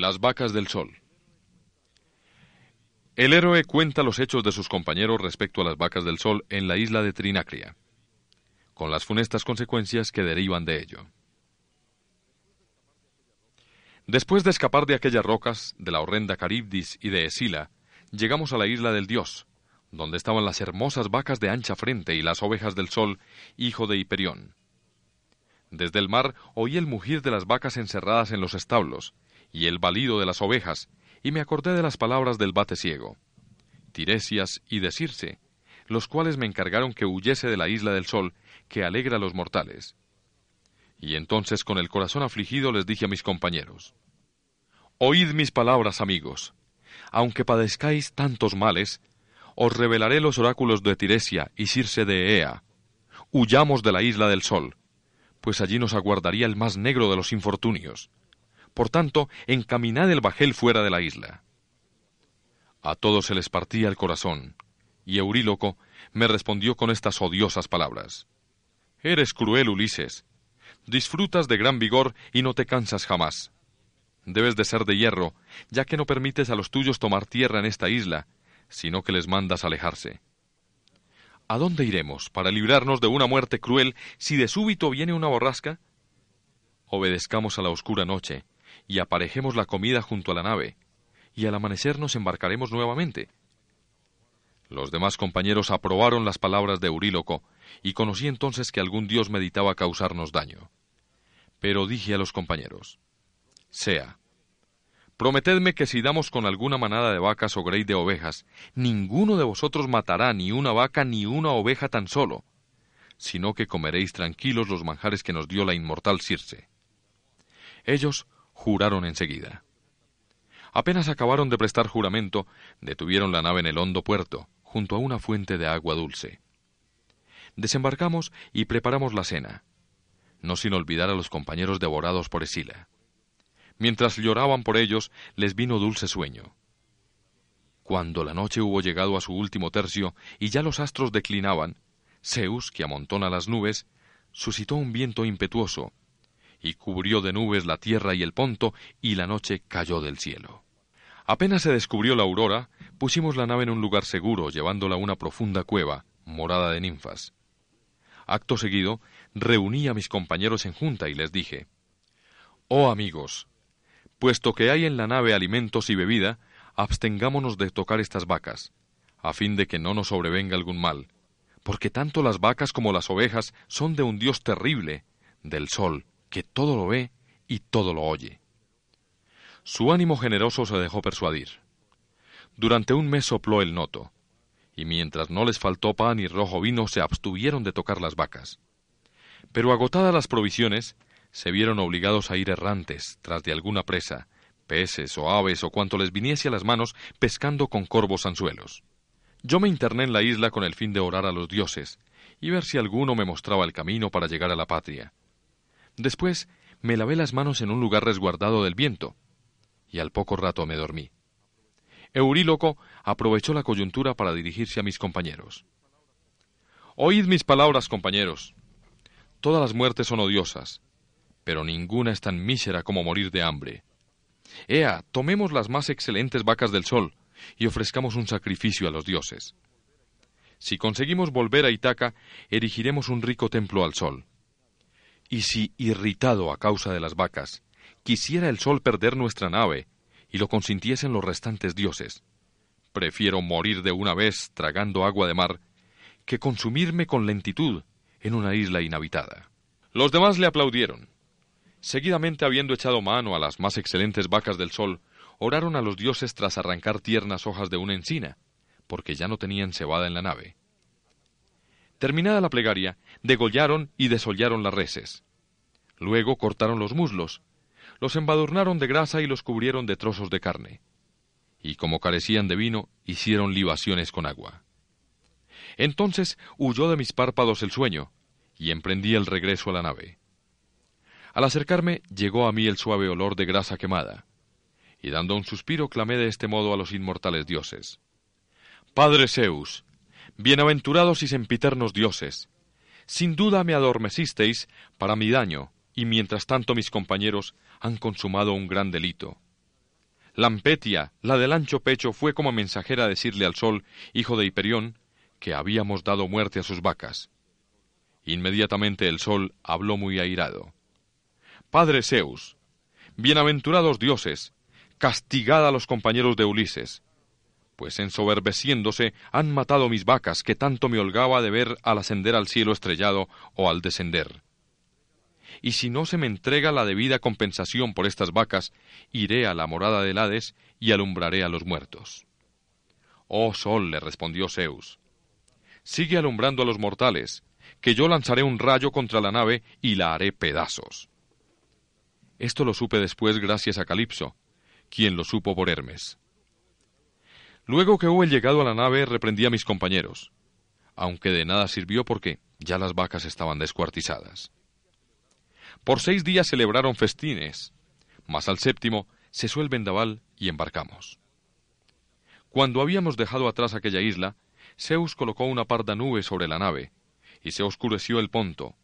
Las vacas del sol. El héroe cuenta los hechos de sus compañeros respecto a las vacas del sol en la isla de Trinacria, con las funestas consecuencias que derivan de ello. Después de escapar de aquellas rocas, de la horrenda Caribdis y de Esila, llegamos a la isla del dios, donde estaban las hermosas vacas de ancha frente y las ovejas del sol, hijo de Hiperión. Desde el mar oí el mugir de las vacas encerradas en los establos, y el balido de las ovejas, y me acordé de las palabras del bate ciego, Tiresias y de Circe, los cuales me encargaron que huyese de la isla del sol, que alegra a los mortales. Y entonces con el corazón afligido les dije a mis compañeros, Oíd mis palabras, amigos. Aunque padezcáis tantos males, os revelaré los oráculos de Tiresia y Circe de Ea. Huyamos de la isla del sol, pues allí nos aguardaría el más negro de los infortunios. Por tanto, encaminad el bajel fuera de la isla. A todos se les partía el corazón, y Euríloco me respondió con estas odiosas palabras. Eres cruel, Ulises. Disfrutas de gran vigor y no te cansas jamás. Debes de ser de hierro, ya que no permites a los tuyos tomar tierra en esta isla, sino que les mandas alejarse. ¿A dónde iremos para librarnos de una muerte cruel si de súbito viene una borrasca? Obedezcamos a la oscura noche y aparejemos la comida junto a la nave, y al amanecer nos embarcaremos nuevamente. Los demás compañeros aprobaron las palabras de Euríloco, y conocí entonces que algún dios meditaba causarnos daño. Pero dije a los compañeros, sea, Prometedme que si damos con alguna manada de vacas o grey de ovejas, ninguno de vosotros matará ni una vaca ni una oveja tan solo, sino que comeréis tranquilos los manjares que nos dio la inmortal Circe. Ellos juraron enseguida. Apenas acabaron de prestar juramento, detuvieron la nave en el hondo puerto, junto a una fuente de agua dulce. Desembarcamos y preparamos la cena, no sin olvidar a los compañeros devorados por Esila. Mientras lloraban por ellos, les vino dulce sueño. Cuando la noche hubo llegado a su último tercio y ya los astros declinaban, Zeus, que amontona las nubes, suscitó un viento impetuoso, y cubrió de nubes la tierra y el ponto, y la noche cayó del cielo. Apenas se descubrió la aurora, pusimos la nave en un lugar seguro, llevándola a una profunda cueva, morada de ninfas. Acto seguido, reuní a mis compañeros en junta y les dije, Oh amigos, Puesto que hay en la nave alimentos y bebida, abstengámonos de tocar estas vacas, a fin de que no nos sobrevenga algún mal, porque tanto las vacas como las ovejas son de un Dios terrible, del sol, que todo lo ve y todo lo oye. Su ánimo generoso se dejó persuadir. Durante un mes sopló el noto, y mientras no les faltó pan y rojo vino se abstuvieron de tocar las vacas. Pero agotadas las provisiones, se vieron obligados a ir errantes tras de alguna presa, peces o aves o cuanto les viniese a las manos pescando con corvos anzuelos. Yo me interné en la isla con el fin de orar a los dioses y ver si alguno me mostraba el camino para llegar a la patria. Después me lavé las manos en un lugar resguardado del viento, y al poco rato me dormí. Euríloco aprovechó la coyuntura para dirigirse a mis compañeros. Oíd mis palabras, compañeros. Todas las muertes son odiosas, pero ninguna es tan mísera como morir de hambre. Ea, tomemos las más excelentes vacas del sol y ofrezcamos un sacrificio a los dioses. Si conseguimos volver a Itaca, erigiremos un rico templo al sol. Y si, irritado a causa de las vacas, quisiera el sol perder nuestra nave y lo consintiesen los restantes dioses, prefiero morir de una vez tragando agua de mar que consumirme con lentitud en una isla inhabitada. Los demás le aplaudieron, Seguidamente, habiendo echado mano a las más excelentes vacas del sol, oraron a los dioses tras arrancar tiernas hojas de una encina, porque ya no tenían cebada en la nave. Terminada la plegaria, degollaron y desollaron las reses. Luego cortaron los muslos, los embadurnaron de grasa y los cubrieron de trozos de carne. Y como carecían de vino, hicieron libaciones con agua. Entonces huyó de mis párpados el sueño, y emprendí el regreso a la nave. Al acercarme llegó a mí el suave olor de grasa quemada, y dando un suspiro clamé de este modo a los inmortales dioses. Padre Zeus, bienaventurados y sempiternos dioses, sin duda me adormecisteis para mi daño, y mientras tanto mis compañeros han consumado un gran delito. Lampetia, la del ancho pecho, fue como mensajera a decirle al sol, hijo de Hiperión, que habíamos dado muerte a sus vacas. Inmediatamente el sol habló muy airado. Padre Zeus, bienaventurados dioses, castigad a los compañeros de Ulises, pues ensoberbeciéndose han matado mis vacas que tanto me holgaba de ver al ascender al cielo estrellado o al descender. Y si no se me entrega la debida compensación por estas vacas, iré a la morada del Hades y alumbraré a los muertos. Oh sol, le respondió Zeus, sigue alumbrando a los mortales, que yo lanzaré un rayo contra la nave y la haré pedazos. Esto lo supe después gracias a Calipso, quien lo supo por Hermes. Luego que hube llegado a la nave, reprendí a mis compañeros, aunque de nada sirvió porque ya las vacas estaban descuartizadas. Por seis días celebraron festines, mas al séptimo cesó el vendaval y embarcamos. Cuando habíamos dejado atrás aquella isla, Zeus colocó una parda nube sobre la nave, y se oscureció el ponto.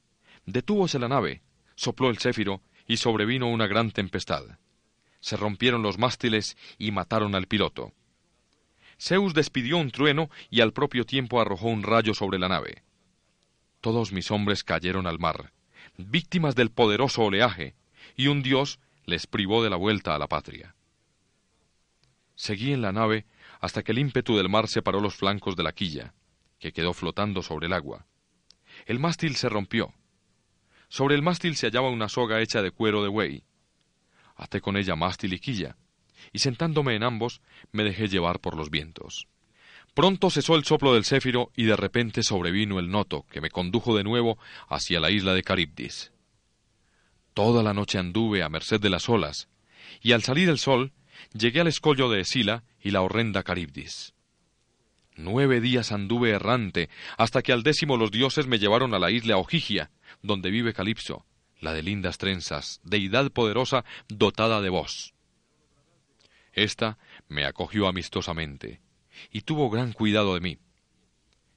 Detúvose la nave, sopló el céfiro, y sobrevino una gran tempestad. Se rompieron los mástiles y mataron al piloto. Zeus despidió un trueno y al propio tiempo arrojó un rayo sobre la nave. Todos mis hombres cayeron al mar, víctimas del poderoso oleaje, y un dios les privó de la vuelta a la patria. Seguí en la nave hasta que el ímpetu del mar separó los flancos de la quilla, que quedó flotando sobre el agua. El mástil se rompió. Sobre el mástil se hallaba una soga hecha de cuero de buey. Até con ella mástil y quilla, y sentándome en ambos me dejé llevar por los vientos. Pronto cesó el soplo del céfiro y de repente sobrevino el noto que me condujo de nuevo hacia la isla de Caribdis. Toda la noche anduve a merced de las olas, y al salir el sol llegué al escollo de Esila y la horrenda Caribdis. Nueve días anduve errante, hasta que al décimo los dioses me llevaron a la isla Ojigia, donde vive Calipso, la de lindas trenzas, deidad poderosa dotada de voz. Esta me acogió amistosamente y tuvo gran cuidado de mí.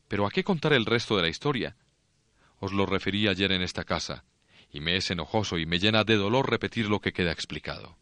Pero ¿a qué contar el resto de la historia? Os lo referí ayer en esta casa, y me es enojoso y me llena de dolor repetir lo que queda explicado.